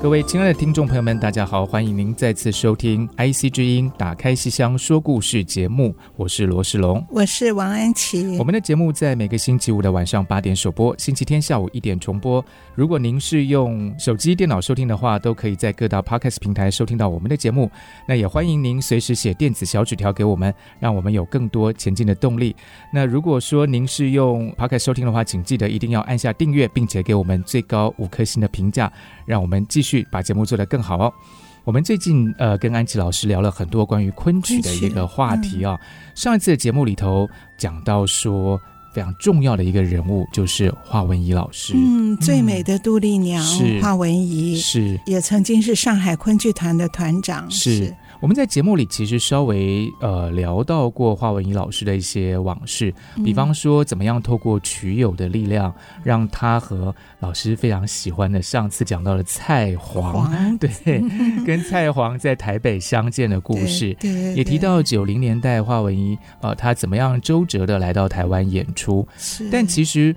各位亲爱的听众朋友们，大家好，欢迎您再次收听 IC 之音打开戏箱说故事节目，我是罗世龙，我是王安琪。我们的节目在每个星期五的晚上八点首播，星期天下午一点重播。如果您是用手机、电脑收听的话，都可以在各大 Podcast 平台收听到我们的节目。那也欢迎您随时写电子小纸条给我们，让我们有更多前进的动力。那如果说您是用 Podcast 收听的话，请记得一定要按下订阅，并且给我们最高五颗星的评价，让我们继续。去把节目做得更好哦。我们最近呃跟安琪老师聊了很多关于昆曲的一个话题啊、哦。上一次的节目里头讲到说非常重要的一个人物就是华文怡老师，嗯，最美的杜丽娘，是华文怡，是也曾经是上海昆剧团的团长，是。是我们在节目里其实稍微呃聊到过华文怡老师的一些往事，比方说怎么样透过曲友的力量，让他和老师非常喜欢的上次讲到的蔡黄，对，跟蔡黄在台北相见的故事，也提到九零年代华文怡呃他怎么样周折的来到台湾演出，但其实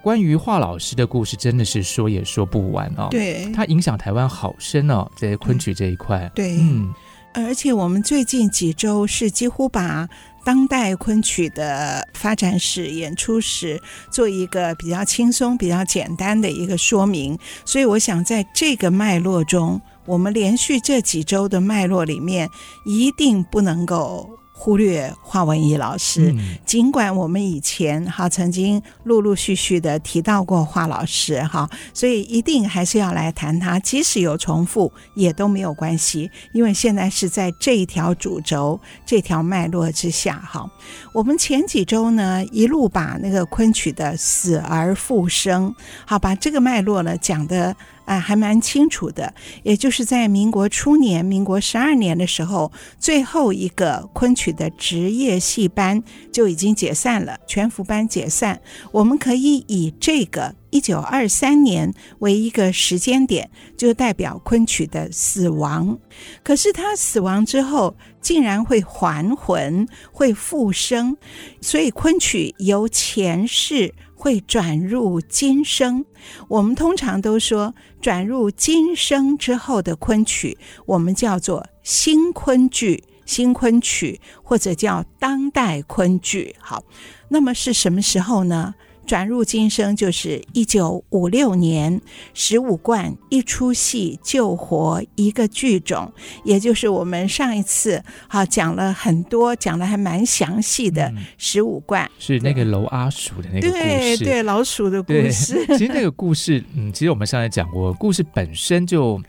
关于华老师的故事真的是说也说不完哦，对，他影响台湾好深哦，在昆曲这一块，对，嗯。而且我们最近几周是几乎把当代昆曲的发展史、演出史做一个比较轻松、比较简单的一个说明，所以我想在这个脉络中，我们连续这几周的脉络里面，一定不能够。忽略华文怡老师，嗯，尽管我们以前哈曾经陆陆续续的提到过华老师哈，所以一定还是要来谈他，即使有重复也都没有关系，因为现在是在这一条主轴、这条脉络之下哈。我们前几周呢一路把那个昆曲的死而复生，好把这个脉络呢讲得。啊，还蛮清楚的，也就是在民国初年，民国十二年的时候，最后一个昆曲的职业戏班就已经解散了，全福班解散。我们可以以这个一九二三年为一个时间点，就代表昆曲的死亡。可是他死亡之后，竟然会还魂，会复生，所以昆曲由前世。会转入今生，我们通常都说转入今生之后的昆曲，我们叫做新昆剧、新昆曲，或者叫当代昆剧。好，那么是什么时候呢？转入今生就是一九五六年，十五贯一出戏救活一个剧种，也就是我们上一次哈讲了很多，讲的还蛮详细的十五贯，是那个楼阿鼠的那个故事，对对，老鼠的故事。其实那个故事，嗯，其实我们上次讲过，故事本身就。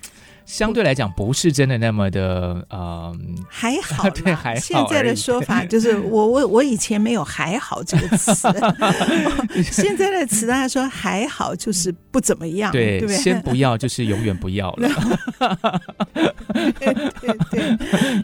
相对来讲，不是真的那么的，呃，还好，对，还好。现在的说法就是 我，我我我以前没有“还好”这个词，现在的词大家说“还好”就是不怎么样，对，对不对？先不要，就是永远不要了。对对对，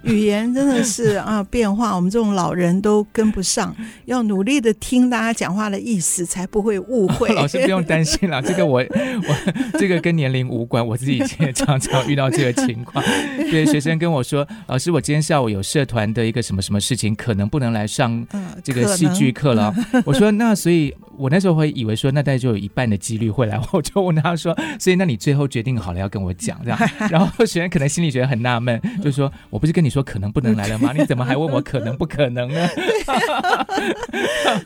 语言真的是啊，变化，我们这种老人都跟不上，要努力的听大家讲话的意思，才不会误会。老师不用担心了，这个我我这个跟年龄无关，我自己以前也常常。遇到这个情况，对学生跟我说：“老师，我今天下午有社团的一个什么什么事情，可能不能来上这个戏剧课了。” 我说：“那所以，我那时候会以为说，那大概就有一半的几率会来。”我就问他说：“ 所以，那你最后决定好了要跟我讲这样？”然后学生可能心里觉得很纳闷，就说：“我不是跟你说可能不能来了吗？你怎么还问我可能不可能呢？”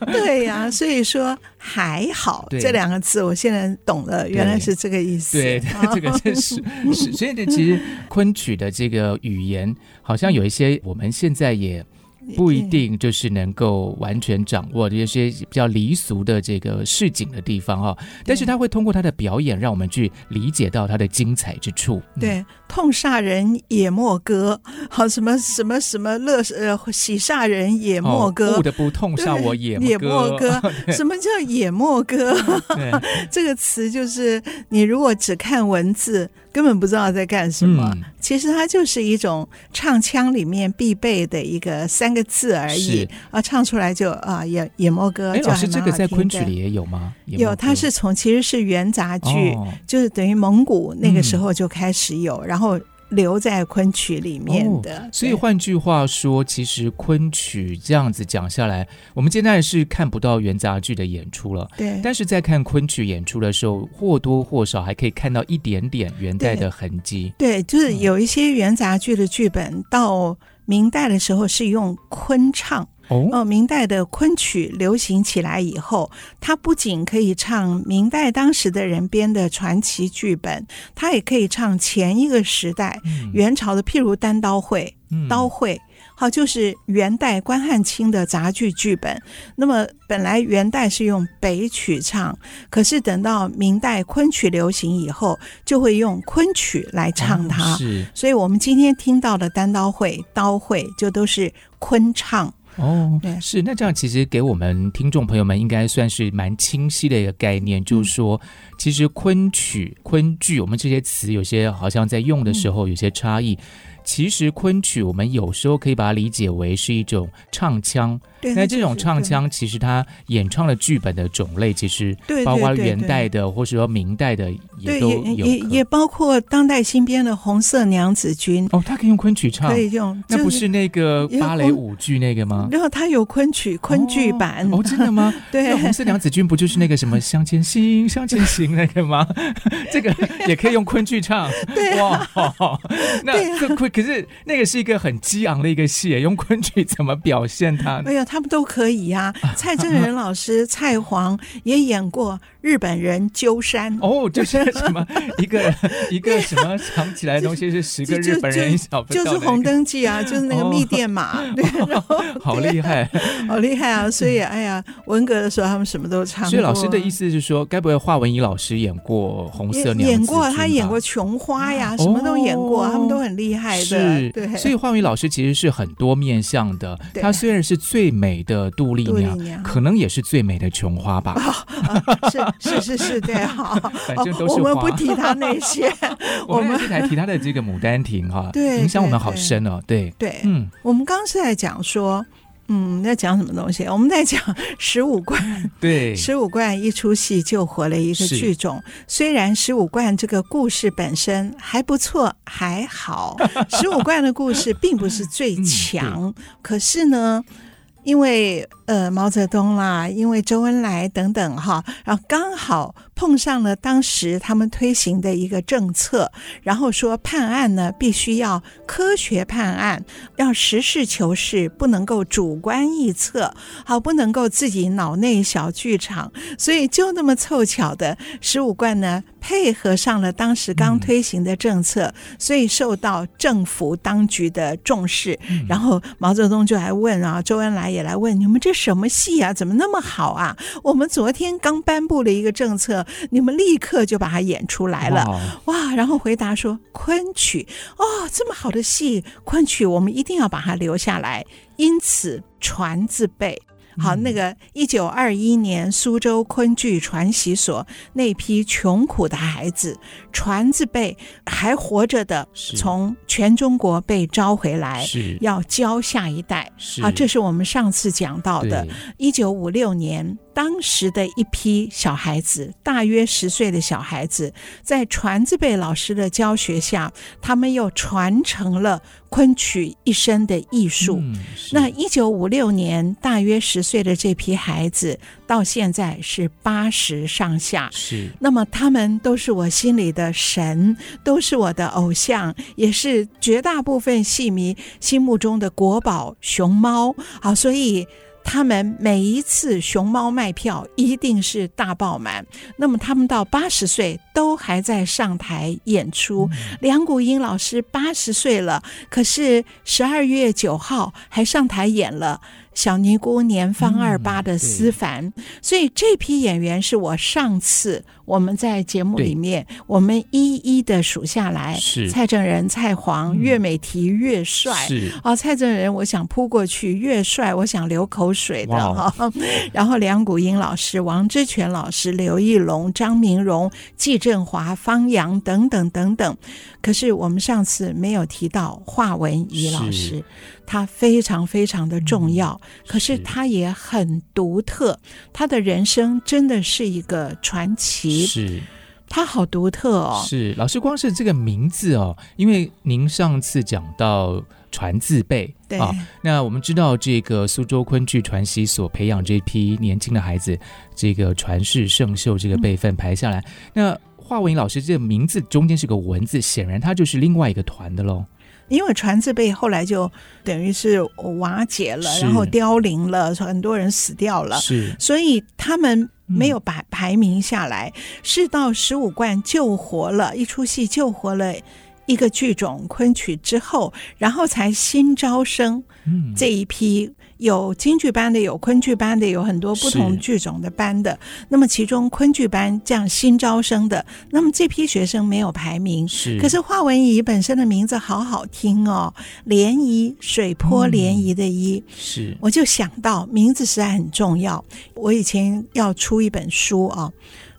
对呀、啊，所以说还好这两个字，我现在懂了，原来是这个意思。对，对这个真是是，所以。其实昆曲的这个语言，好像有一些我们现在也不一定就是能够完全掌握这些比较离俗的这个市井的地方哈，但是他会通过他的表演，让我们去理解到他的精彩之处。对，嗯、痛煞人也莫歌，好什么什么什么乐呃喜煞人也莫歌，不得不痛煞我也。也莫歌 什么叫也莫歌？这个词就是你如果只看文字。根本不知道在干什么，嗯、其实它就是一种唱腔里面必备的一个三个字而已啊，唱出来就啊也也莫歌。哎，老师，这个在昆曲里也有吗？有，它是从其实是元杂剧，哦、就是等于蒙古那个时候就开始有，嗯、然后。留在昆曲里面的，哦、所以换句话说，其实昆曲这样子讲下来，我们现在是看不到元杂剧的演出了。对，但是在看昆曲演出的时候，或多或少还可以看到一点点元代的痕迹。对，就是有一些元杂剧的剧本，到明代的时候是用昆唱。哦，明代的昆曲流行起来以后，它不仅可以唱明代当时的人编的传奇剧本，它也可以唱前一个时代元朝的，譬如单刀会、刀会。好，就是元代关汉卿的杂剧剧本。那么本来元代是用北曲唱，可是等到明代昆曲流行以后，就会用昆曲来唱它。哦、是，所以我们今天听到的单刀会、刀会，就都是昆唱。哦，对，是。那这样其实给我们听众朋友们应该算是蛮清晰的一个概念，嗯、就是说，其实昆曲、昆剧，我们这些词有些好像在用的时候有些差异。嗯其实昆曲，我们有时候可以把它理解为是一种唱腔。那这种唱腔，其实它演唱的剧本的种类，其实包括元代的，或者说明代的，也都有。也也包括当代新编的《红色娘子军》。哦，他可以用昆曲唱，可以用。那不是那个芭蕾舞剧那个吗？然后他有昆曲昆剧版。哦，真的吗？对，《红色娘子军》不就是那个什么向前行，向前行那个吗？这个也可以用昆剧唱。对，哇，那这昆可是那个是一个很激昂的一个戏，用昆曲怎么表现它？哎呀，他们都可以呀、啊。蔡正仁老师、蔡黄也演过日本人鸠山。哦，就是什么 一个一个什么藏起来的东西是十个日本人小不、那个、就是红灯记啊，就是那个密电码。哦、对，然后好厉害，好厉害啊！所以哎呀，文革的时候他们什么都唱过。所以老师的意思是说，该不会华文怡老师演过红色娘？演过，他演过琼花呀，什么都演过，哦、他们都很厉害的。是，对。所以华文怡老师其实是很多面向的。她虽然是最美的。杜丽娘，娘可能也是最美的琼花吧？哦、是 是是是，对，好，反正都是、哦、我们不提他那些，我们这台提他的这个《牡丹亭》哈，对，影响我们好深哦，对对，对。嗯，我们刚刚是在讲说，嗯，在讲什么东西？我们在讲十五贯，对，十五贯一出戏救活了一个剧种。虽然十五贯这个故事本身还不错，还好，十五贯的故事并不是最强，嗯、可是呢。因为呃毛泽东啦，因为周恩来等等哈，然后刚好碰上了当时他们推行的一个政策，然后说判案呢必须要科学判案，要实事求是，不能够主观臆测，好，不能够自己脑内小剧场，所以就那么凑巧的十五贯呢。配合上了当时刚推行的政策，嗯、所以受到政府当局的重视。嗯、然后毛泽东就来问啊，周恩来也来问，你们这什么戏啊？怎么那么好啊？我们昨天刚颁布了一个政策，你们立刻就把它演出来了。哇，哇！然后回答说昆曲哦，这么好的戏，昆曲我们一定要把它留下来，因此传字辈。好，那个一九二一年苏州昆剧传习所那批穷苦的孩子，传字辈还活着的，从全中国被招回来，是要教下一代。是好，这是我们上次讲到的，一九五六年。当时的一批小孩子，大约十岁的小孩子，在传字辈老师的教学下，他们又传承了昆曲一生的艺术。嗯、那一九五六年，大约十岁的这批孩子，到现在是八十上下。是，那么他们都是我心里的神，都是我的偶像，也是绝大部分戏迷心目中的国宝熊猫。好，所以。他们每一次熊猫卖票一定是大爆满。那么他们到八十岁都还在上台演出。梁谷英老师八十岁了，可是十二月九号还上台演了。小尼姑年方二八的思凡，嗯、所以这批演员是我上次我们在节目里面我们一一的数下来，是。蔡正仁、蔡黄、岳美缇、岳帅，是。哦，蔡正仁我想扑过去，岳帅我想流口水的哈，然后梁谷英老师、王之权老师、刘义龙、张明荣、季振华、方洋等等等等，可是我们上次没有提到华文怡老师。他非常非常的重要，嗯、可是他也很独特。他的人生真的是一个传奇。是，他好独特哦。是，老师，光是这个名字哦，因为您上次讲到传字辈，对啊，那我们知道这个苏州昆剧传习所培养这批年轻的孩子，这个传世圣秀这个辈分排下来，嗯、那华文怡老师这个名字中间是个文字，显然他就是另外一个团的喽。因为传字辈后来就等于是瓦解了，然后凋零了，很多人死掉了，是，所以他们没有排排名下来，嗯、是到十五冠救活了一出戏，救活了一个剧种昆曲之后，然后才新招生这一批。嗯有京剧班的，有昆剧班的，有很多不同剧种的班的。那么其中昆剧班这样新招生的，那么这批学生没有排名。是，可是华文怡本身的名字好好听哦，涟漪，水波涟漪的漪。嗯、是，我就想到名字实在很重要。我以前要出一本书啊，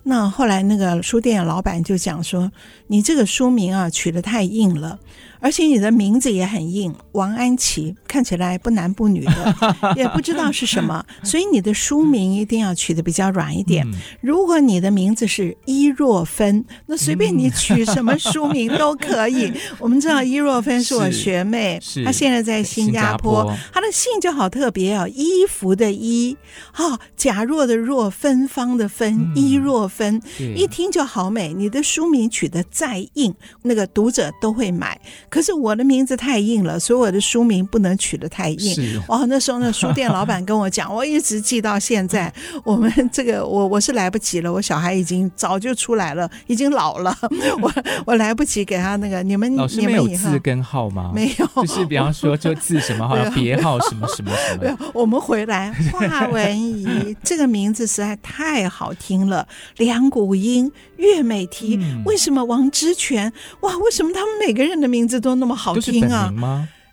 那后来那个书店的老板就讲说，你这个书名啊取得太硬了。而且你的名字也很硬，王安琪看起来不男不女的，也不知道是什么，所以你的书名一定要取的比较软一点。如果你的名字是伊若芬，那随便你取什么书名都可以。我们知道伊若芬是我学妹，她现在在新加坡，她的姓就好特别哦，衣服的衣，哈，假若的若，芬芳的芬，伊若芬，一听就好美。你的书名取得再硬，那个读者都会买。可是我的名字太硬了，所以我的书名不能取得太硬。是哦，那时候那书店老板跟我讲，我一直记到现在。我们这个我我是来不及了，我小孩已经早就出来了，已经老了，我我来不及给他那个。你们老师没有字根号吗？没有，就是比方说就字什么号，别号什么什么什么。没有，我们回来华文怡这个名字实在太好听了，梁谷音、岳美缇，嗯、为什么王之权？哇，为什么他们每个人的名字？都那么好听啊！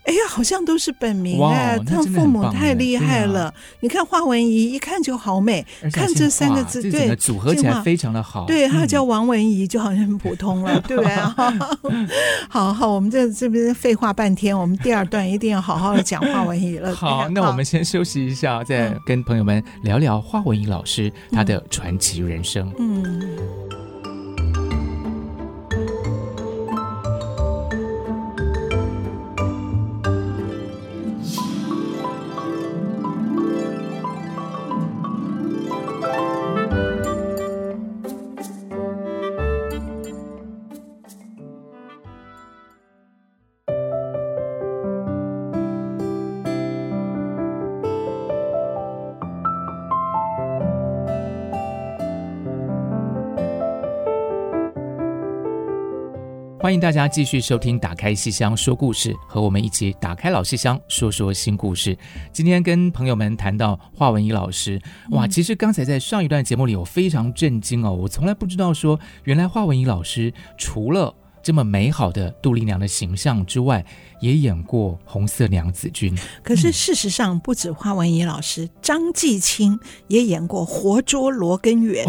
哎呀，好像都是本名哎，他父母太厉害了。你看华文怡一看就好美，看这三个字，对，组合起来非常的好。对，他叫王文怡，就好像很普通了，对不对？好好，我们这这边废话半天，我们第二段一定要好好的讲华文怡了。好，那我们先休息一下，再跟朋友们聊聊华文怡老师他的传奇人生。嗯。欢迎大家继续收听《打开戏箱说故事》，和我们一起打开老戏箱，说说新故事。今天跟朋友们谈到华文怡老师，哇，其实刚才在上一段节目里，我非常震惊哦，我从来不知道说，原来华文怡老师除了这么美好的杜丽娘的形象之外，也演过红色娘子军。可是事实上，不止花文怡老师，张继青也演过活捉罗根源。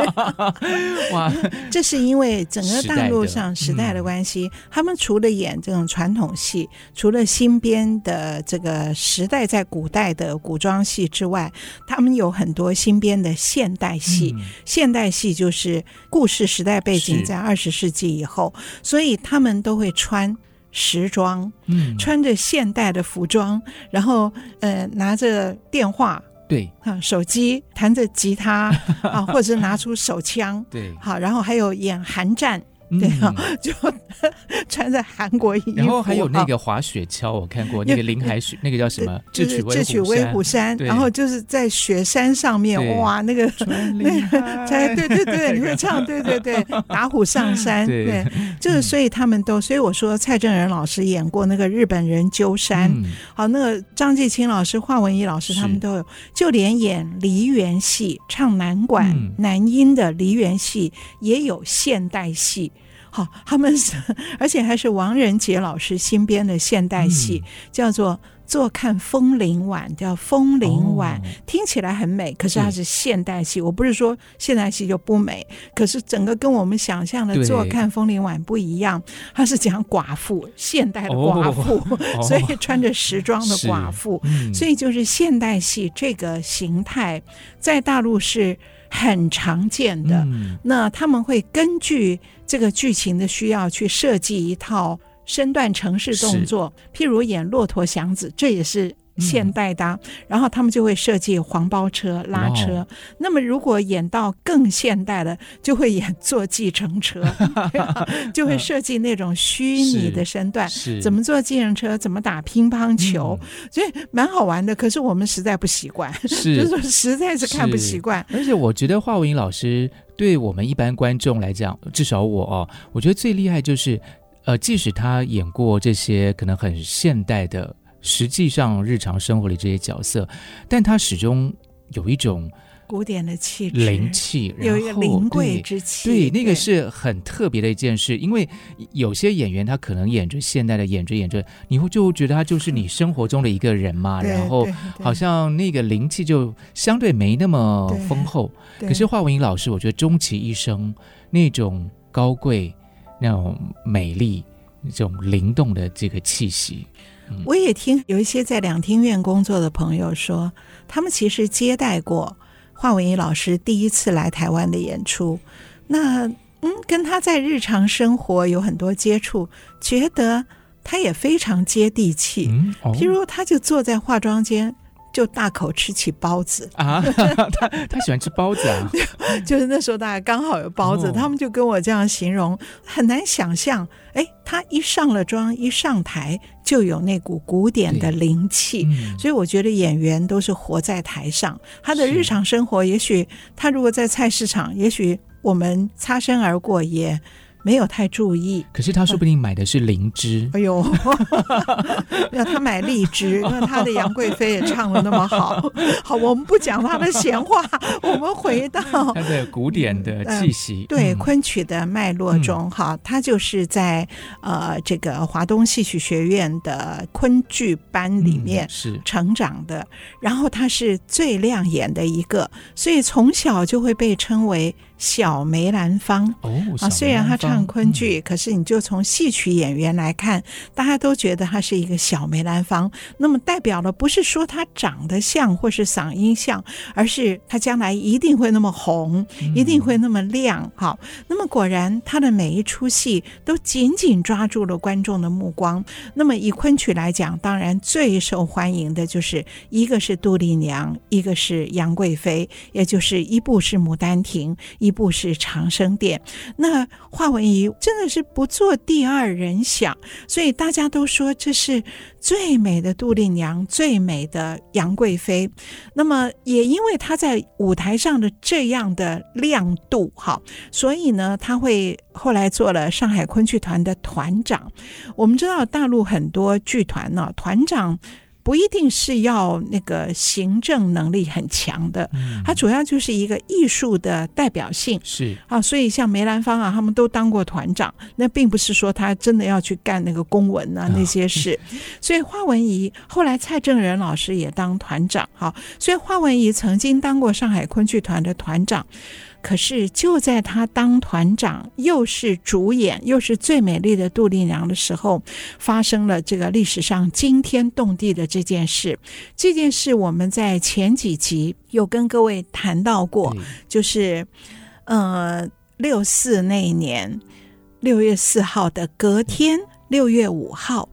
哇，这是因为整个大陆上时代的关系，嗯、他们除了演这种传统戏，除了新编的这个时代在古代的古装戏之外，他们有很多新编的现代戏。嗯、现代戏就是故事时代背景在二十世纪以后。所以他们都会穿时装，嗯，穿着现代的服装，然后呃拿着电话，对啊，手机弹着吉他 啊，或者拿出手枪，对，好，然后还有演寒战。对啊，就 穿着韩国衣服，然后还有那个滑雪橇，我看过那个林海雪，那个叫什么？智取智取威虎山，然后就是在雪山上面，哇，那个那个才对对对，你会唱，对对对，打虎上山，对，就是所以他们都，所以我说蔡正仁老师演过那个日本人鸠山，好，那个张继清老师、华文怡老师他们都有，就连演梨园戏、唱南管南音的梨园戏也有现代戏。好，他们是，而且还是王仁杰老师新编的现代戏，嗯、叫做《坐看风铃晚》，叫《风铃晚》，哦，听起来很美，可是它是现代戏。我不是说现代戏就不美，可是整个跟我们想象的《坐看风铃晚》不一样。它是讲寡妇，现代的寡妇，哦、所以穿着时装的寡妇，嗯、所以就是现代戏这个形态在大陆是很常见的。嗯、那他们会根据。这个剧情的需要去设计一套身段程式动作，譬如演《骆驼祥子》，这也是现代的。嗯、然后他们就会设计黄包车拉车。哦、那么如果演到更现代的，就会演坐计程车，就会设计那种虚拟的身段，怎么坐计程车，怎么打乒乓球，嗯、所以蛮好玩的。可是我们实在不习惯，是就是说实在是看不习惯。而且我觉得华文老师。对我们一般观众来讲，至少我哦，我觉得最厉害就是，呃，即使他演过这些可能很现代的，实际上日常生活里这些角色，但他始终有一种。古典的气质，灵气，有一个灵贵之气。对，对，那个是很特别的一件事。因为有些演员他可能演着现代的，演着演着，你会就觉得他就是你 生活中的一个人嘛。然后好像那个灵气就相对没那么丰厚。可是华文英老师，我觉得终其一生那种高贵、那种美丽、那种灵动的这个气息。嗯、我也听有一些在两厅院工作的朋友说，他们其实接待过。华文怡老师第一次来台湾的演出，那嗯，跟他在日常生活有很多接触，觉得他也非常接地气。嗯哦、譬如，他就坐在化妆间，就大口吃起包子啊，他他喜欢吃包子啊，就是那时候大家刚好有包子，哦、他们就跟我这样形容，很难想象。哎，他一上了妆，一上台就有那股古典的灵气，嗯、所以我觉得演员都是活在台上。他的日常生活，也许他如果在菜市场，也许我们擦身而过也。没有太注意，可是他说不定买的是灵芝。哎呦，要他买荔枝，那他的杨贵妃也唱得那么好。好，我们不讲他的闲话，我们回到他的古典的气息。对，昆曲的脉络中，哈，他就是在呃这个华东戏曲学院的昆剧班里面是成长的，然后他是最亮眼的一个，所以从小就会被称为。小梅兰芳哦，啊，虽然他唱昆剧，嗯、可是你就从戏曲演员来看，大家都觉得他是一个小梅兰芳。那么代表了不是说他长得像或是嗓音像，而是他将来一定会那么红，一定会那么亮。好，那么果然他的每一出戏都紧紧抓住了观众的目光。那么以昆曲来讲，当然最受欢迎的就是一个是杜丽娘，一个是杨贵妃，也就是一部是《牡丹亭》。一部是长生殿，那华文怡真的是不做第二人想，所以大家都说这是最美的杜丽娘，最美的杨贵妃。那么也因为她在舞台上的这样的亮度，哈，所以呢，她会后来做了上海昆剧团的团长。我们知道大陆很多剧团呢，团长。不一定是要那个行政能力很强的，嗯、它主要就是一个艺术的代表性。是啊，所以像梅兰芳啊，他们都当过团长，那并不是说他真的要去干那个公文啊那些事。哦、所以花文怡后来蔡正仁老师也当团长，好，所以花文怡曾经当过上海昆剧团的团长。可是就在他当团长，又是主演，又是最美丽的杜丽娘的时候，发生了这个历史上惊天动地的这件事。这件事我们在前几集有跟各位谈到过，对就是呃六四那一年六月四号的隔天六月五号。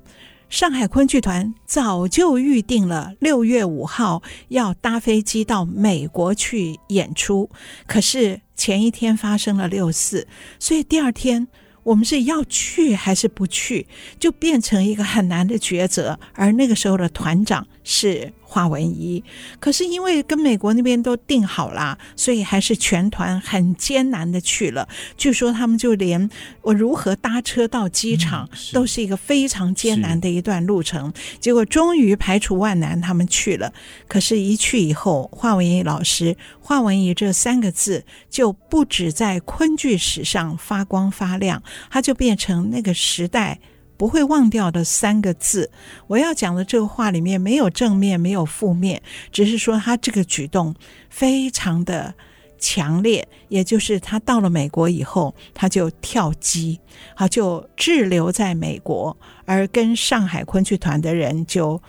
上海昆剧团早就预定了六月五号要搭飞机到美国去演出，可是前一天发生了六四，所以第二天我们是要去还是不去，就变成一个很难的抉择。而那个时候的团长是华文怡，可是因为跟美国那边都定好了，所以还是全团很艰难的去了。据说他们就连我如何搭车到机场，都是一个非常艰难的一段路程。结果终于排除万难，他们去了。可是，一去以后，华文怡老师“华文怡”这三个字就不止在昆剧史上发光发亮。它就变成那个时代不会忘掉的三个字。我要讲的这个话里面没有正面，没有负面，只是说他这个举动非常的强烈。也就是他到了美国以后，他就跳机，好就滞留在美国，而跟上海昆剧团的人就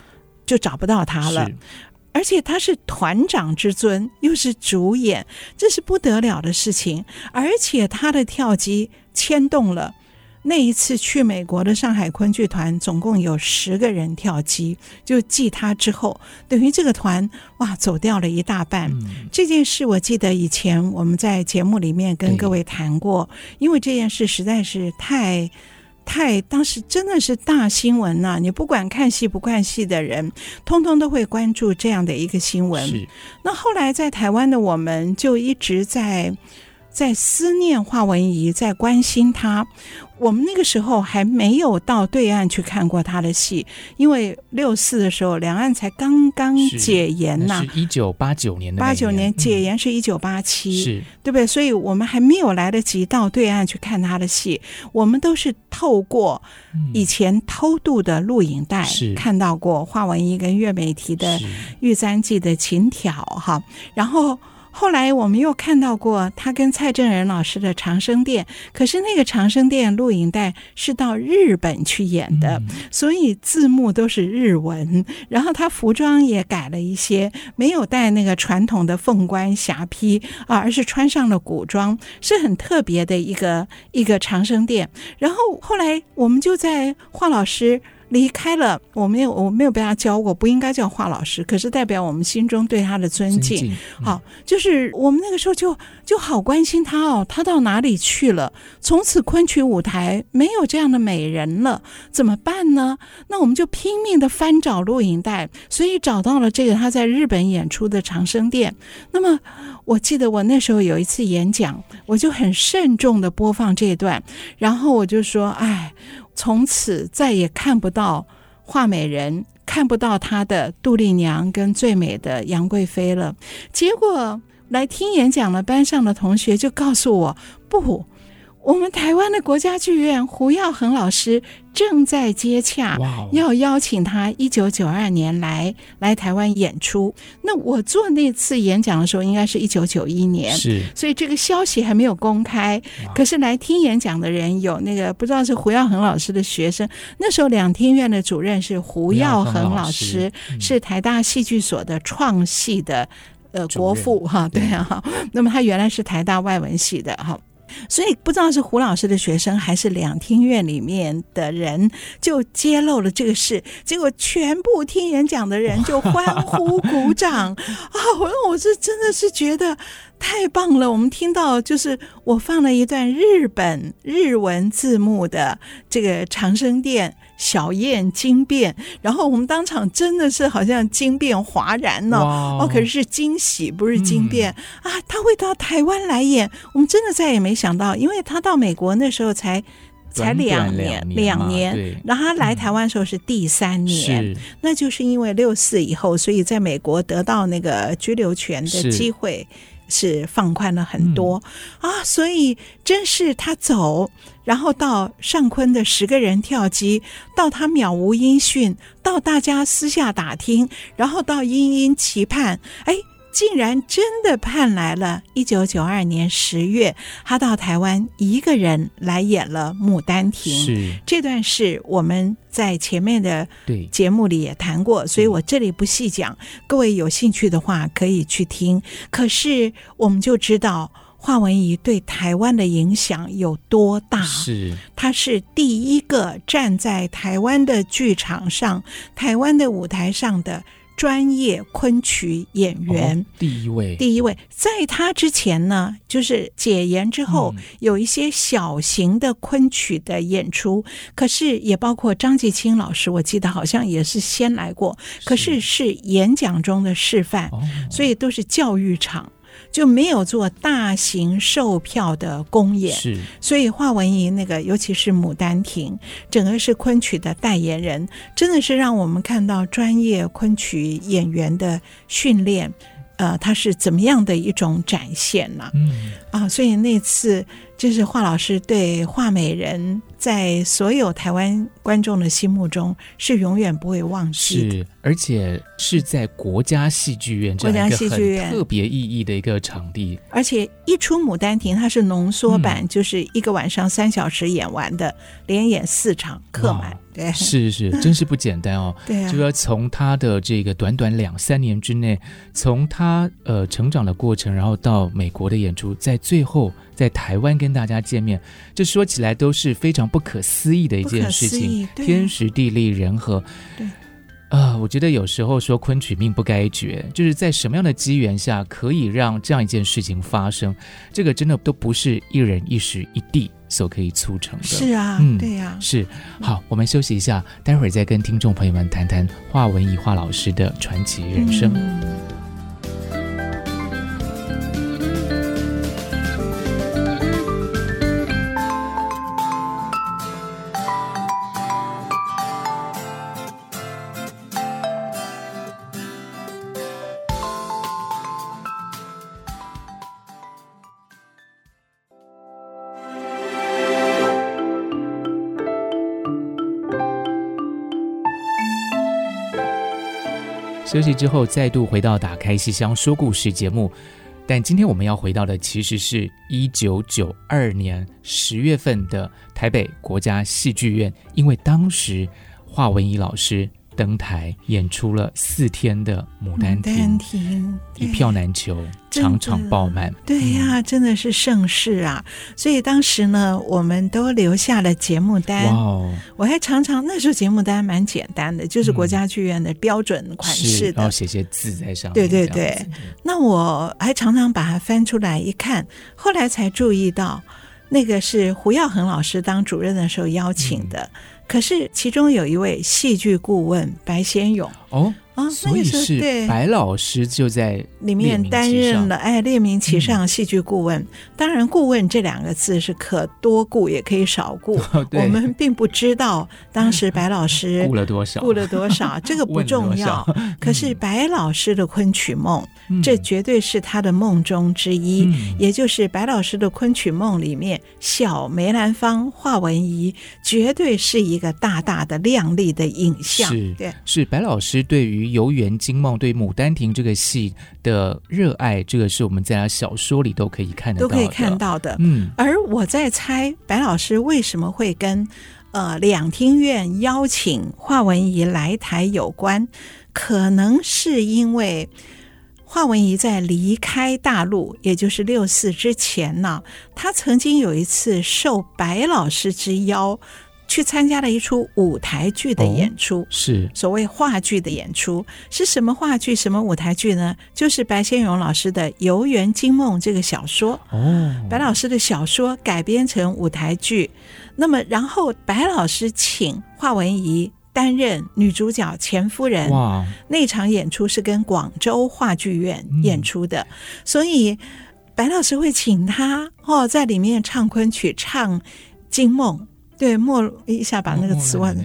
就找不到他了。而且他是团长之尊，又是主演，这是不得了的事情。而且他的跳机牵动了那一次去美国的上海昆剧团，总共有十个人跳机，就继他之后，等于这个团哇走掉了一大半。嗯。这件事我记得以前我们在节目里面跟各位谈过，因为这件事实在是太。太当时真的是大新闻呐、啊！你不管看戏不看戏的人，通通都会关注这样的一个新闻。那后来在台湾的我们就一直在。在思念华文怡，在关心他。我们那个时候还没有到对岸去看过他的戏，因为六四的时候，两岸才刚刚解严呐、啊。是一九八九年的八九年解严是一九八七，是对不对？所以我们还没有来得及到对岸去看他的戏，我们都是透过以前偷渡的录影带看到过华文怡跟岳美缇的《玉簪记》的琴挑哈，然后。后来我们又看到过他跟蔡正仁老师的《长生殿》，可是那个《长生殿》录影带是到日本去演的，所以字幕都是日文，然后他服装也改了一些，没有戴那个传统的凤冠霞帔啊，而是穿上了古装，是很特别的一个一个《长生殿》。然后后来我们就在华老师。离开了，我没有，我没有被他教过，不应该叫华老师，可是代表我们心中对他的尊敬。尊敬嗯、好，就是我们那个时候就就好关心他哦，他到哪里去了？从此昆曲舞台没有这样的美人了，怎么办呢？那我们就拼命的翻找录影带，所以找到了这个他在日本演出的《长生殿》。那么我记得我那时候有一次演讲，我就很慎重的播放这一段，然后我就说：“哎。”从此再也看不到画美人，看不到她的杜丽娘跟最美的杨贵妃了。结果来听演讲的班上的同学就告诉我：“不。”我们台湾的国家剧院胡耀恒老师正在接洽，要邀请他一九九二年来来台湾演出。那我做那次演讲的时候，应该是一九九一年，是，所以这个消息还没有公开。可是来听演讲的人有那个不知道是胡耀恒老师的学生，那时候两厅院的主任是胡耀恒老师，是台大戏剧所的创系的呃国父哈，对啊，那么他原来是台大外文系的哈。所以不知道是胡老师的学生还是两厅院里面的人，就揭露了这个事，结果全部听演讲的人就欢呼鼓掌啊！我我是真的是觉得。太棒了！我们听到就是我放了一段日本日文字幕的这个《长生殿》小燕惊变，然后我们当场真的是好像惊变哗然呢、哦，哦，可是是惊喜，不是惊变、嗯、啊！他会到台湾来演，我们真的再也没想到，因为他到美国那时候才才两年，两年，两年，然后他来台湾的时候是第三年，嗯、那就是因为六四以后，所以在美国得到那个居留权的机会。是放宽了很多、嗯、啊，所以真是他走，然后到上坤的十个人跳机，到他渺无音讯，到大家私下打听，然后到殷殷期盼，哎。竟然真的盼来了！一九九二年十月，他到台湾一个人来演了《牡丹亭》。是这段是我们在前面的节目里也谈过，所以我这里不细讲。各位有兴趣的话可以去听。可是我们就知道华文怡对台湾的影响有多大。是，他是第一个站在台湾的剧场上、台湾的舞台上的。专业昆曲演员，哦、第一位，第一位，在他之前呢，就是解严之后，嗯、有一些小型的昆曲的演出，可是也包括张继青老师，我记得好像也是先来过，可是。是演讲中的示范，哦、所以都是教育场。就没有做大型售票的公演，是，所以华文怡那个，尤其是《牡丹亭》，整个是昆曲的代言人，真的是让我们看到专业昆曲演员的训练，呃，他是怎么样的一种展现呢？嗯啊，所以那次就是华老师对华美人。在所有台湾观众的心目中是永远不会忘记的，是，而且是在国家戏剧院这样一个很特别意义的一个场地。而且一出《牡丹亭》，它是浓缩版，嗯、就是一个晚上三小时演完的，连演四场，客满。对，是是，真是不简单哦。对啊，就要从他的这个短短两三年之内，从他呃成长的过程，然后到美国的演出，在最后在台湾跟大家见面，这说起来都是非常不可思议的一件事情，天时地利人和。对。啊、呃，我觉得有时候说昆曲命不该绝，就是在什么样的机缘下可以让这样一件事情发生，这个真的都不是一人一时一地所可以促成的。是啊，嗯，对呀、啊，是。好，我们休息一下，待会儿再跟听众朋友们谈谈华文怡华老师的传奇人生。嗯休息之后，再度回到《打开戏箱说故事》节目，但今天我们要回到的其实是一九九二年十月份的台北国家戏剧院，因为当时华文怡老师。登台演出了四天的《牡丹亭》，一票难求，场场爆满。对呀、啊，真的是盛世啊！所以当时呢，我们都留下了节目单。哇哦！我还常常那时候节目单蛮简单的，就是国家剧院的标准款式的，然后写些字在上面。对对对。那我还常常把它翻出来一看，后来才注意到，那个是胡耀恒老师当主任的时候邀请的。嗯可是其中有一位戏剧顾问白先勇哦。啊，所以是白老师就在里面担任了哎，列明其上戏剧顾问。当然，顾问这两个字是可多顾也可以少顾，我们并不知道当时 白老师顾了多少，顾了多少，这个不重要。可是白老师的昆曲梦，这绝对是他的梦中之一，也就是白老师的昆曲梦里面，小梅兰芳、华文怡绝对是一个大大的亮丽的影像。是，对，是白老师对于。游园惊梦对《牡丹亭》这个戏的热爱，这个是我们在他小说里都可以看得到的，都可以看到的。嗯，而我在猜白老师为什么会跟呃两厅院邀请华文怡来台有关，可能是因为华文怡在离开大陆，也就是六四之前呢，他曾经有一次受白老师之邀。去参加了一出舞台剧的演出，哦、是所谓话剧的演出，是什么话剧、什么舞台剧呢？就是白先勇老师的《游园惊梦》这个小说。哦，白老师的小说改编成舞台剧，那么然后白老师请华文怡担任女主角钱夫人。哇，那场演出是跟广州话剧院演出的，嗯、所以白老师会请他哦，在里面唱昆曲，唱《惊梦》。对，默一下把那个词忘了。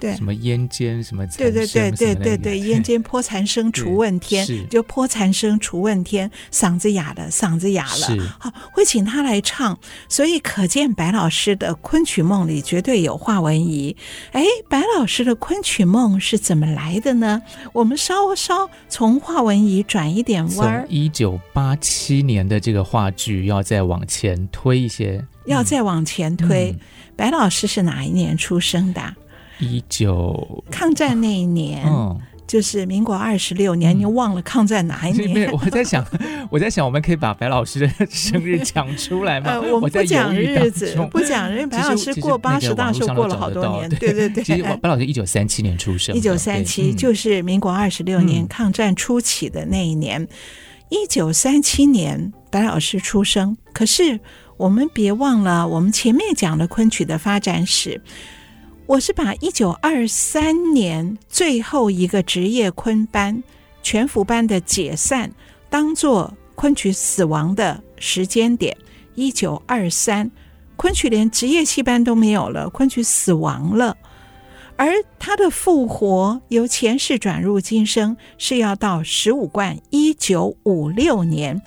对，什么烟间什么？对对对对对对，烟间泼残声除问天，就泼残声除问天，嗓子哑了，嗓子哑了。好，会请他来唱，所以可见白老师的昆曲梦里绝对有华文怡。哎，白老师的昆曲梦是怎么来的呢？我们稍稍从华文怡转一点弯儿。一九八七年的这个话剧要再往前推一些，要再往前推。嗯、白老师是哪一年出生的？一九抗战那一年，嗯，就是民国二十六年，你忘了抗战哪一年？我在想，我在想，我们可以把白老师的生日讲出来吗？呃、我们不讲日子，不讲日。白老师过八十大寿过了好多年，对对对。其实白老师一九三七年出生，一九三七就是民国二十六年抗战初期的那一年。一九三七年，白老师出生。可是我们别忘了，我们前面讲的昆曲的发展史。我是把一九二三年最后一个职业昆班全福班的解散，当做昆曲死亡的时间点。一九二三，昆曲连职业戏班都没有了，昆曲死亡了。而他的复活，由前世转入今生，是要到十五贯一九五六年。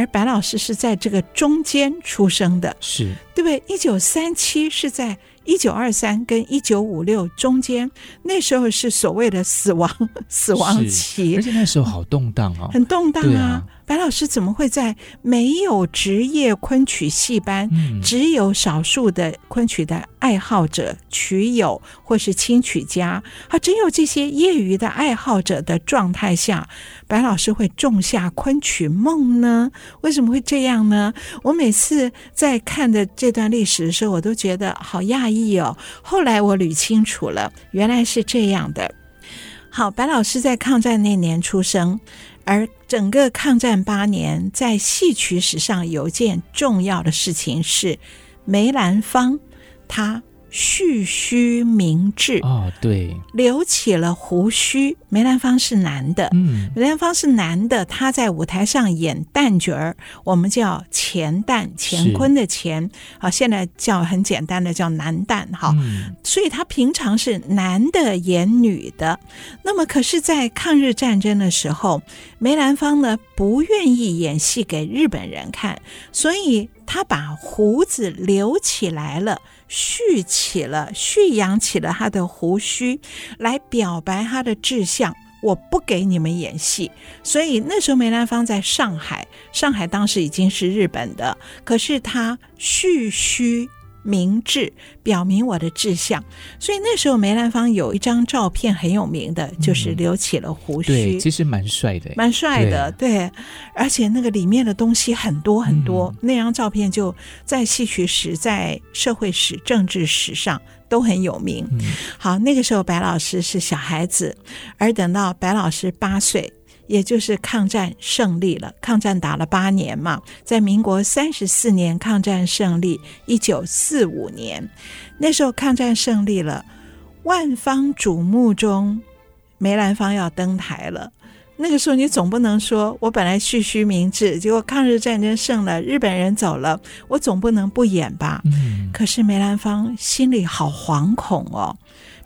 而白老师是在这个中间出生的，是对不对？一九三七是在。一九二三跟一九五六中间，那时候是所谓的死亡 死亡期，而且那时候好动荡哦，很动荡啊。白老师怎么会在没有职业昆曲戏班，嗯、只有少数的昆曲的爱好者、曲友或是清曲家，啊，只有这些业余的爱好者的状态下，白老师会种下昆曲梦呢？为什么会这样呢？我每次在看的这段历史的时候，我都觉得好讶异哦。后来我捋清楚了，原来是这样的。好，白老师在抗战那年出生。而整个抗战八年，在戏曲史上有件重要的事情是梅兰芳，他。蓄须明志哦，对，留起了胡须。梅兰芳是男的，嗯，梅兰芳是男的，他在舞台上演旦角儿，我们叫乾旦，乾坤的乾，啊，现在叫很简单的叫男旦，哈，嗯，所以他平常是男的演女的。那么，可是，在抗日战争的时候，梅兰芳呢不愿意演戏给日本人看，所以他把胡子留起来了。蓄起了，蓄养起了他的胡须，来表白他的志向。我不给你们演戏，所以那时候梅兰芳在上海，上海当时已经是日本的，可是他蓄须。明志，表明我的志向，所以那时候梅兰芳有一张照片很有名的，就是留起了胡须，对，其实蛮帅的，蛮帅的，对，对，而且那个里面的东西很多很多，嗯、那张照片就在戏曲史、在社会史、政治史上都很有名。嗯、好，那个时候白老师是小孩子，而等到白老师八岁。也就是抗战胜利了，抗战打了八年嘛，在民国三十四年抗战胜利，一九四五年，那时候抗战胜利了，万方瞩目中，梅兰芳要登台了。那个时候你总不能说我本来蓄须明志，结果抗日战争胜了，日本人走了，我总不能不演吧？嗯。可是梅兰芳心里好惶恐哦。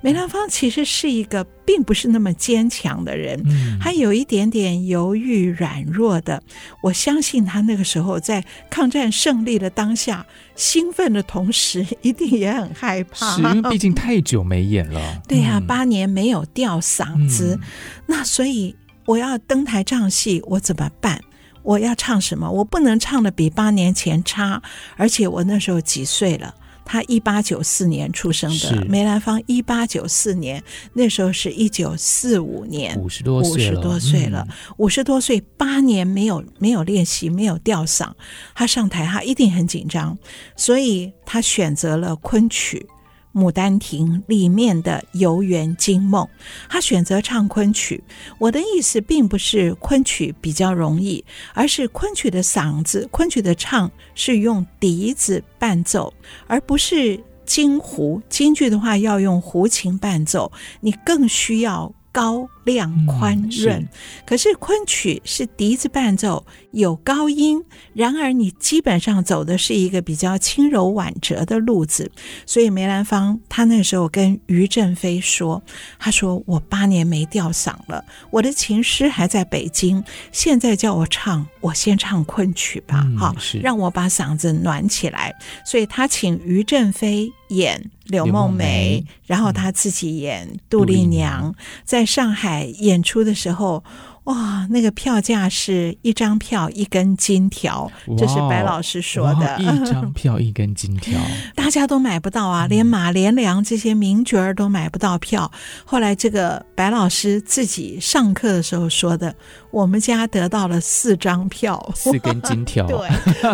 梅兰芳其实是一个并不是那么坚强的人，嗯，还有一点点犹豫软弱的。我相信他那个时候在抗战胜利的当下，兴奋的同时，一定也很害怕，是因为毕竟太久没演了。对呀，啊，嗯，八年没有吊嗓子，嗯，那所以我要登台唱戏，我怎么办？我要唱什么？我不能唱的比八年前差，而且我那时候几岁了？他一八九四年出生的，梅兰芳一八九四年，那时候是一九四五年，五十多岁，五十多岁了，五十多岁，八年没有没有练习，没有吊嗓，他上台他一定很紧张，所以他选择了昆曲。《牡丹亭》里面的《游园惊梦》，他选择唱昆曲。我的意思并不是昆曲比较容易，而是昆曲的嗓子，昆曲的唱是用笛子伴奏，而不是京胡。京剧的话要用胡琴伴奏，你更需要高。亮宽润，嗯、可是昆曲是笛子伴奏，有高音。然而你基本上走的是一个比较轻柔婉折的路子，所以梅兰芳他那时候跟于正飞说：“他说我八年没吊嗓了，我的琴师还在北京，现在叫我唱，我先唱昆曲吧，好、嗯，让我把嗓子暖起来。”所以他请于正飞演柳梦梅，然后他自己演杜丽娘，在上海。演出的时候，哇，那个票价是一张票一根金条，这是白老师说的。一张票一根金条，大家都买不到啊，连马连良这些名角儿都买不到票。后来这个白老师自己上课的时候说的，我们家得到了四张票，四根金条。对，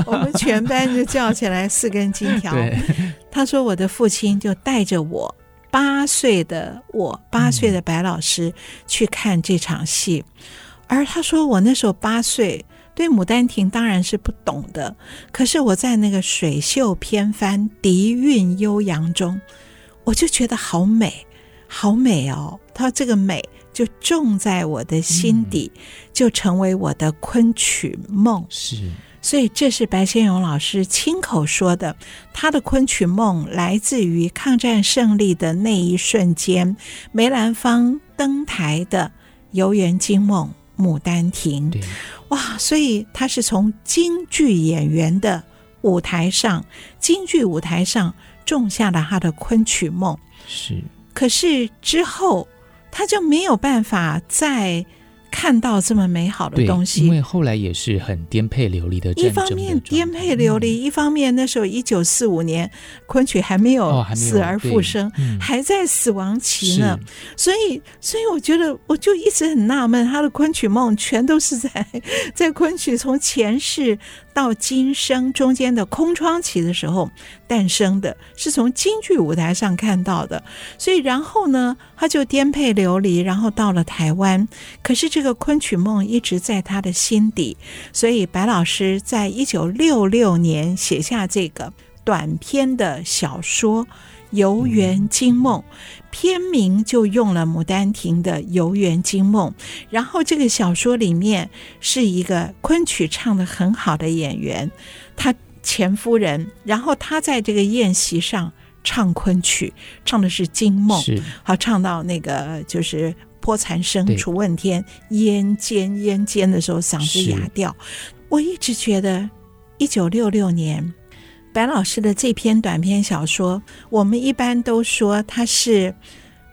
我们全班就叫起来四根金条。对，他说我的父亲就带着我。八岁的我，八岁的白老师去看这场戏，嗯、而他说我那时候八岁，对《牡丹亭》当然是不懂的，可是我在那个水袖翩翻、笛韵悠扬中，我就觉得好美，好美哦！他说这个美就种在我的心底，嗯、就成为我的昆曲梦。是。所以这是白先勇老师亲口说的，他的昆曲梦来自于抗战胜利的那一瞬间，梅兰芳登台的游园惊梦《牡丹亭》。哇！所以他是从京剧演员的舞台上，京剧舞台上种下了他的昆曲梦。是，可是之后他就没有办法再。看到这么美好的东西，因为后来也是很颠沛流离的的。一方面颠沛流离，嗯、一方面那时候一九四五年，昆曲还没有死而复生，哦还，嗯、还在死亡期呢。所以，所以我觉得，我就一直很纳闷，他的昆曲梦全都是在 在昆曲从前世到今生中间的空窗期的时候诞生的，是从京剧舞台上看到的。所以，然后呢，他就颠沛流离，然后到了台湾。可是这个昆曲梦一直在他的心底。所以，白老师在一九六六年写下这个短篇的小说《游园惊梦》。片名就用了《牡丹亭》的《游园惊梦》，然后这个小说里面是一个昆曲唱的很好的演员，他前夫人，然后他在这个宴席上唱昆曲，唱的是《惊梦》，好唱到那个就是破残声楚问天，咽尖咽尖的时候嗓子哑掉。我一直觉得，一九六六年。白老师的这篇短篇小说，我们一般都说它是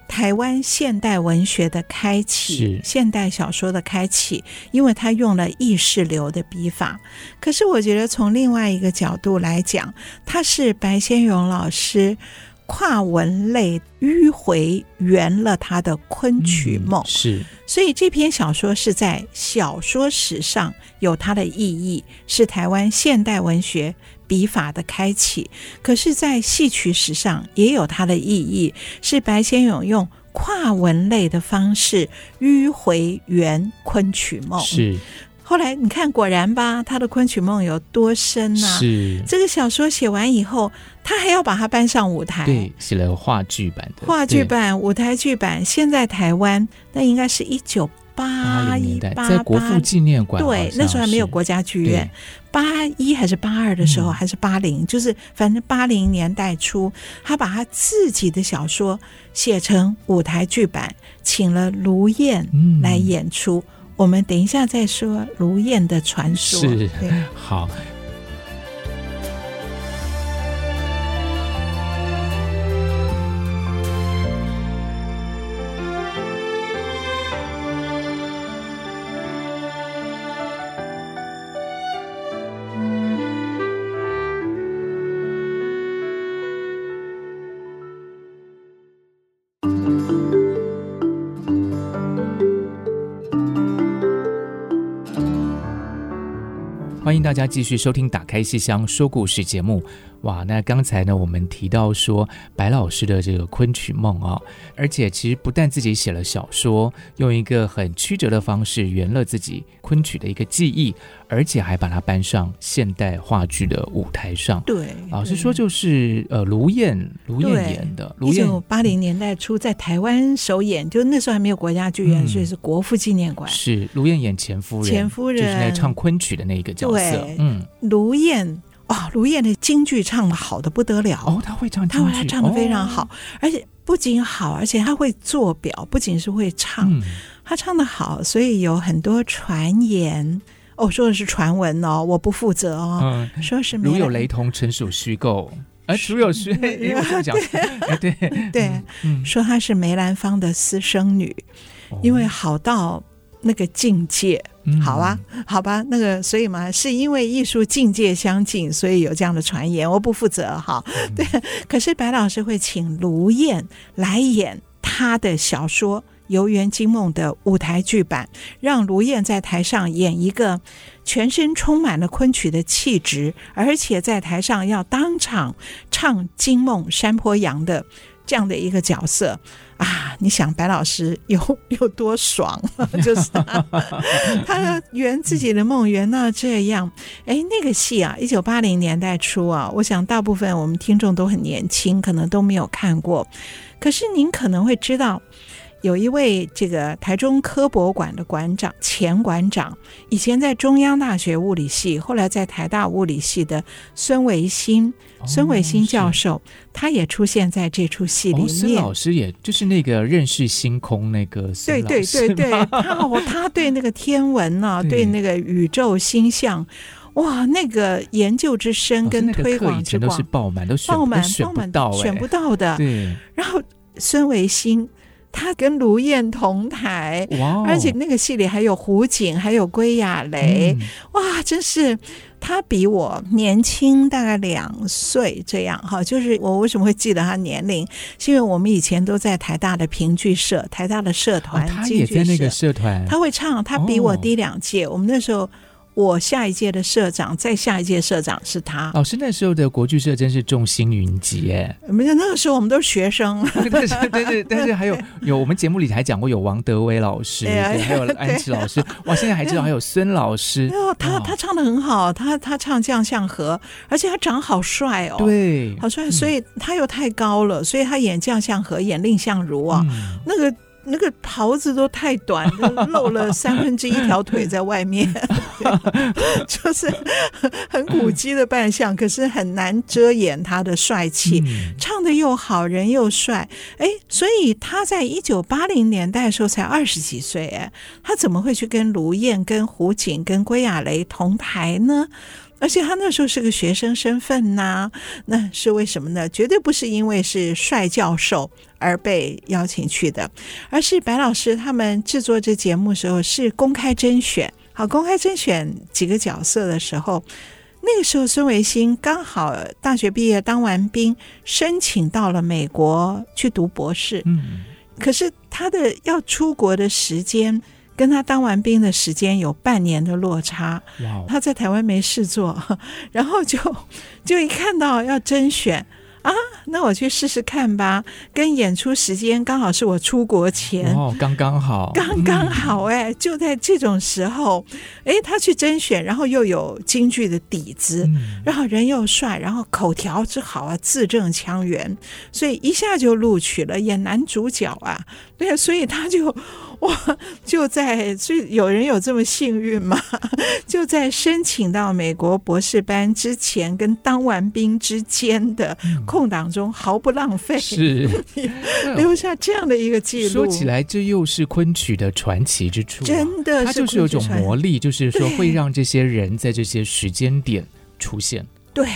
台湾现代文学的开启，现代小说的开启，因为它用了意识流的笔法。可是我觉得从另外一个角度来讲，它是白先勇老师跨文类迂回圆了他的昆曲梦。嗯，是，所以这篇小说是在小说史上有它的意义，是台湾现代文学。笔法的开启，可是，在戏曲史上也有它的意义，是白先勇用跨文类的方式迂回圆昆曲梦。是，后来你看，果然吧，他的昆曲梦有多深呢？啊？是，这个小说写完以后，他还要把它搬上舞台，对，写了话剧版的话剧版、舞台剧版。现在台湾那应该是一九。八一八在国父纪念馆，对，那时候还没有国家剧院。八一还是八二的时候，还是八零，嗯，就是反正八零年代初，他把他自己的小说写成舞台剧版，请了卢燕来演出。嗯，我们等一下再说卢燕的传说。是，对，好。大家继续收听《打开戏箱说故事》节目。哇，那刚才呢，我们提到说白老师的这个昆曲梦啊，而且其实不但自己写了小说，用一个很曲折的方式圆了自己昆曲的一个记忆，而且还把它搬上现代话剧的舞台上。对，老实说就是呃，卢燕卢燕演的，卢燕一九八零年代初在台湾首演，就那时候还没有国家剧院，嗯、所以是国父纪念馆。是卢燕演前夫人，前夫人就是那唱昆曲的那一个角色。嗯，卢燕。哦，卢燕的京剧唱的好的不得了哦，他会唱京剧，他唱的非常好，哦，而且不仅好，而且他会做表，不仅是会唱，嗯，他唱的好，所以有很多传言哦，说的是传闻哦，我不负责哦，嗯，说是如有雷同，纯属虚构，哎如有虚，因为我这样讲，对对，嗯，说她是梅兰芳的私生女，哦，因为好到。那个境界。嗯、好啊，好吧，那个所以嘛，是因为艺术境界相近，所以有这样的传言。我不负责哈，对。可是白老师会请卢燕来演他的小说《游园惊梦》的舞台剧版，让卢燕在台上演一个全身充满了昆曲的气质，而且在台上要当场唱《惊梦》山坡羊的这样的一个角色。啊，你想白老师有 有多爽？就是他，圆自己的梦圆到这样。哎，那个戏啊，一九八零年代初啊，我想大部分我们听众都很年轻，可能都没有看过。可是您可能会知道。有一位这个台中科博馆的馆长，前馆长，以前在中央大学物理系，后来在台大物理系的孙维新，孙维新教授，哦、他也出现在这出戏里面。孙、哦、老师也就是那个认识星空那个孙老师，对对对对，他哦，他对那个天文啊，对，那个宇宙星象，哇，那个研究之深跟推广之广，都是爆满，都爆满爆满到选不到的。对，然后孙维新。他跟卢燕同台，哇！而且那个戏里还有胡锦，还有归亚蕾，嗯、哇！真是他比我年轻大概两岁，这样哈。就是我为什么会记得他年龄，是因为我们以前都在台大的评剧社，台大的社团，哦、他也在那个社团，他会唱，他比我低两届，哦、我们那时候。我下一届的社长，再下一届社长是他。老师那时候的国剧社真是众星云集哎！没有，那个时候我们都是学生。但是，但是，但是还有有我们节目里还讲过有王德威老师，对，还有 安琪老师。哇，现在还知道还有孙老师。哦，他他唱的很好，他他唱《将相和》，而且他长好帅哦，对，好帅。所以他又太高了，所以他演《将相和》演蔺相如啊，那个。那个袍子都太短，就 露了三分之一条腿在外面，就是很古迹的扮相，可是很难遮掩他的帅气。嗯、唱的又好，人又帅，哎，所以他在一九八零年代的时候才二十几岁，哎，他怎么会去跟卢燕、跟胡锦、跟归亚蕾同台呢？而且他那时候是个学生身份呐、啊，那是为什么呢？绝对不是因为是帅教授而被邀请去的，而是白老师他们制作这节目的时候是公开甄选，好，公开甄选几个角色的时候，那个时候孙维新刚好大学毕业当完兵，申请到了美国去读博士，嗯，可是他的要出国的时间。跟他当完兵的时间有半年的落差，Wow. 他在台湾没事做，然后就就一看到要甄选。啊，那我去试试看吧。跟演出时间刚好是我出国前，哦，刚刚好，刚刚好哎，就在这种时候，哎，他去甄选，然后又有京剧的底子，嗯、然后人又帅，然后口条之好啊，字正腔圆，所以一下就录取了演男主角啊。对，所以他就哇，就在，所以有人有这么幸运吗？就在申请到美国博士班之前，跟当完兵之间的。空档中毫不浪费，是 留下这样的一个记录。说起来，这又是昆曲的传奇之处，真的，它就是有一种魔力，就是说会让这些人在这些时间点出现。对，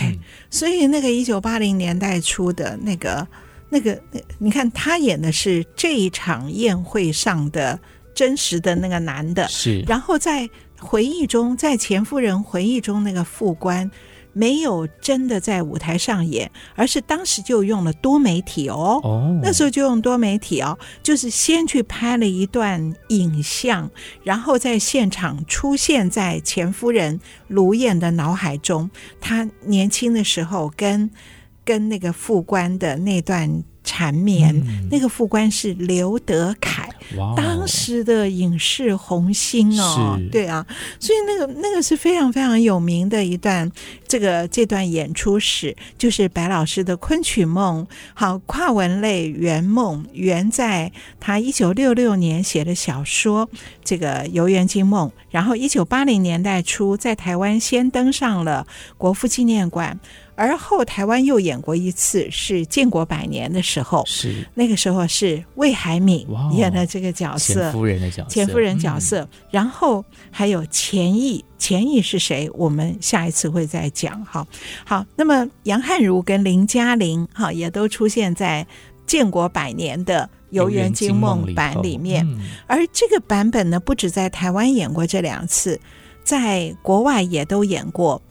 所以那个一九八零年代初的那个那个，你看他演的是这一场宴会上的真实的那个男的，是，然后在回忆中，在钱夫人回忆中那个副官。没有真的在舞台上演，而是当时就用了多媒体哦。哦，那时候就用多媒体哦，就是先去拍了一段影像，然后在现场出现在钱夫人卢燕的脑海中，他年轻的时候跟跟那个副官的那段。缠绵，嗯、那个副官是刘德凯，哇当时的影视红星哦，对啊，所以那个那个是非常非常有名的一段这个这段演出史，就是白老师的昆曲梦。好，跨文类圆梦，圆在他一九六六年写的小说《这个游园惊梦》，然后一九八零年代初在台湾先登上了国父纪念馆。而后台湾又演过一次，是建国百年的时候，是。那个时候是魏海敏演的这个角色，钱夫人的角色，钱夫人角色。嗯、然后还有钱毅，钱毅是谁？我们下一次会再讲。好，好，那么杨汉如跟林嘉玲，哈，也都出现在。建国百年的《游园惊梦》版里面。嗯、而这个版本呢，不止在台湾演过这两次，在国外也都演过。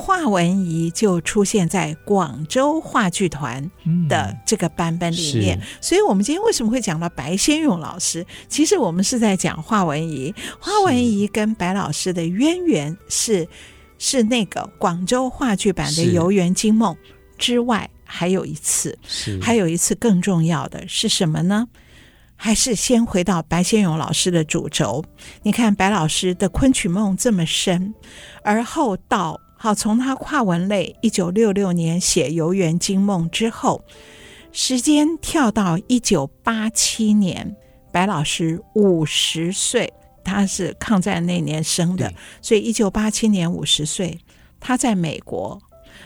华文怡就出现在广州话剧团的这个版本里面，嗯、所以我们今天为什么会讲到白先勇老师？其实我们是在讲华文怡。华文怡跟白老师的渊源是是那个广州话剧版的《游园惊梦》之外，还有一次，还有一次更重要的是什么呢？还是先回到白先勇老师的主轴。你看白老师的昆曲梦这么深，而后到。好，从他跨文类一九六六年写《游园惊梦》之后，时间跳到一九八七年，白老师五十岁，他是抗战那年生的，所以一九八七年五十岁，他在美国，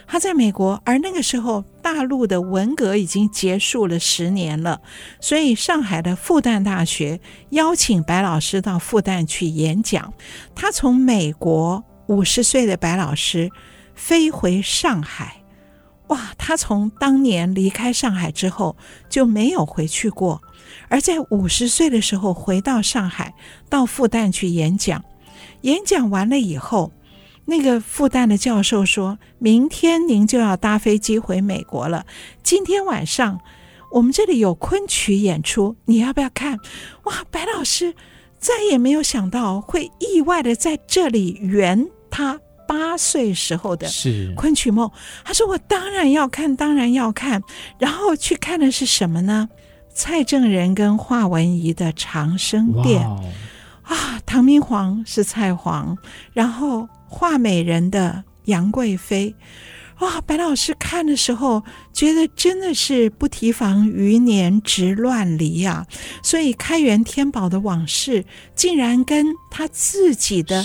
他在美国，而那个时候大陆的文革已经结束了十年了，所以上海的复旦大学邀请白老师到复旦去演讲，他从美国。五十岁的白老师飞回上海，哇！他从当年离开上海之后就没有回去过，而在五十岁的时候回到上海，到复旦去演讲。演讲完了以后，那个复旦的教授说：“明天您就要搭飞机回美国了，今天晚上我们这里有昆曲演出，你要不要看？”哇！白老师再也没有想到会意外的在这里圆。他八岁时候的昆曲梦，他说：“我当然要看，当然要看。”然后去看的是什么呢？蔡正仁跟华文怡的《长生殿》啊，唐明皇是蔡皇，然后华美人的杨贵妃。哇，白老师看的时候觉得真的是不提防余年值乱离啊，所以开元天宝的往事竟然跟他自己的。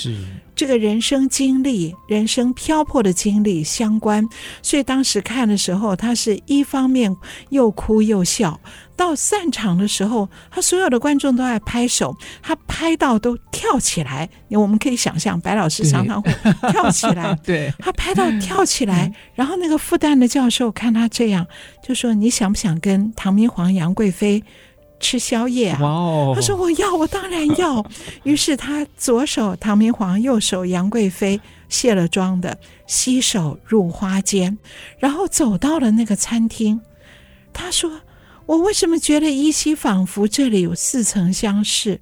这个人生经历、人生漂泊的经历相关，所以当时看的时候，他是一方面又哭又笑。到散场的时候，他所有的观众都在拍手，他拍到都跳起来。我们可以想象，白老师常常会跳起来。对，他拍到跳起来，然后那个复旦的教授看他这样，就说：“你想不想跟唐明皇、杨贵妃？”吃宵夜啊！哦、他说：“我要，我当然要。”于是他左手唐明皇，右手杨贵妃，卸了妆的洗手入花间，然后走到了那个餐厅。他说：“我为什么觉得依稀仿佛这里有似曾相识？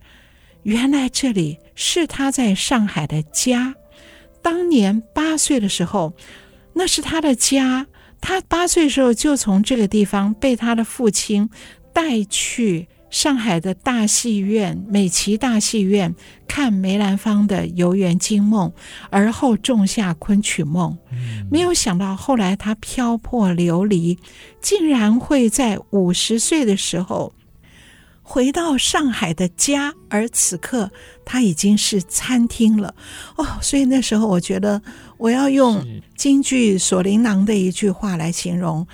原来这里是他在上海的家。当年八岁的时候，那是他的家。他八岁的时候就从这个地方被他的父亲。”带去上海的大戏院美琪大戏院看梅兰芳的《游园惊梦》，而后种下昆曲梦。没有想到后来他漂泊流离，竟然会在五十岁的时候回到上海的家，而此刻他已经是餐厅了。哦，所以那时候我觉得我要用京剧《锁麟囊》的一句话来形容。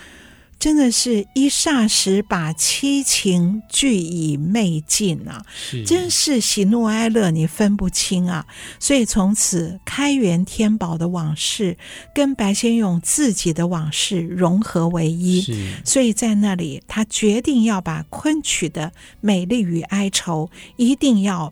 真的是一霎时把七情俱已昧尽啊！是真是喜怒哀乐你分不清啊！所以从此开元天宝的往事跟白先勇自己的往事融合为一，所以在那里他决定要把昆曲的美丽与哀愁一定要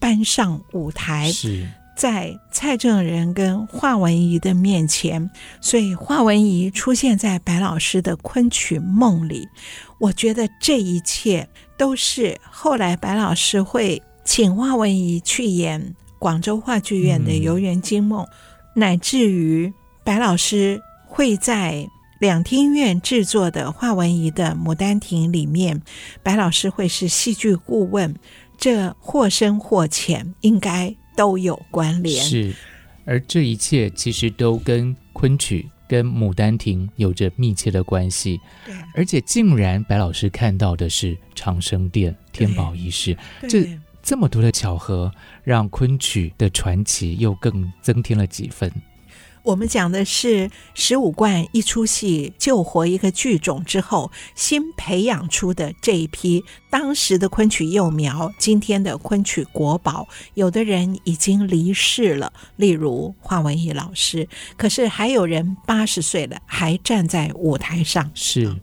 搬上舞台。是。在蔡正仁跟华文怡的面前，所以华文怡出现在白老师的昆曲梦里。我觉得这一切都是后来白老师会请华文怡去演广州话剧院的《游园惊梦》，乃至于白老师会在两厅院制作的华文怡的《牡丹亭》里面，白老师会是戏剧顾问。这或深或浅，应该。都有关联，是，而这一切其实都跟昆曲、跟《牡丹亭》有着密切的关系。对，而且竟然白老师看到的是长生殿、天宝仪式，这这么多的巧合，让昆曲的传奇又更增添了几分。我们讲的是十五贯一出戏救活一个剧种之后，新培养出的这一批当时的昆曲幼苗，今天的昆曲国宝，有的人已经离世了，例如华文怡老师，可是还有人八十岁了还站在舞台上。是，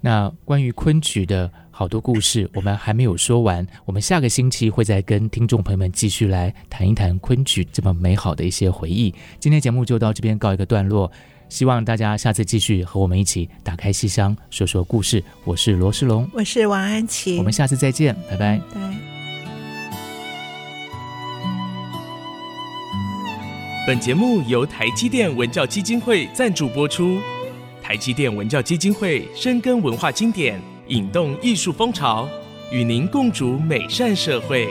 那关于昆曲的好多故事，我们还没有说完。我们下个星期会再跟听众朋友们继续来谈一谈昆曲这么美好的一些回忆。今天节目就到这边告一个段落，希望大家下次继续和我们一起打开戏箱说说故事。我是罗世龙，我是王安琪，我们下次再见，拜拜。对。本节目由台积电文教基金会赞助播出。台积电文教基金会深耕文化经典，引动艺术风潮，与您共筑美善社会。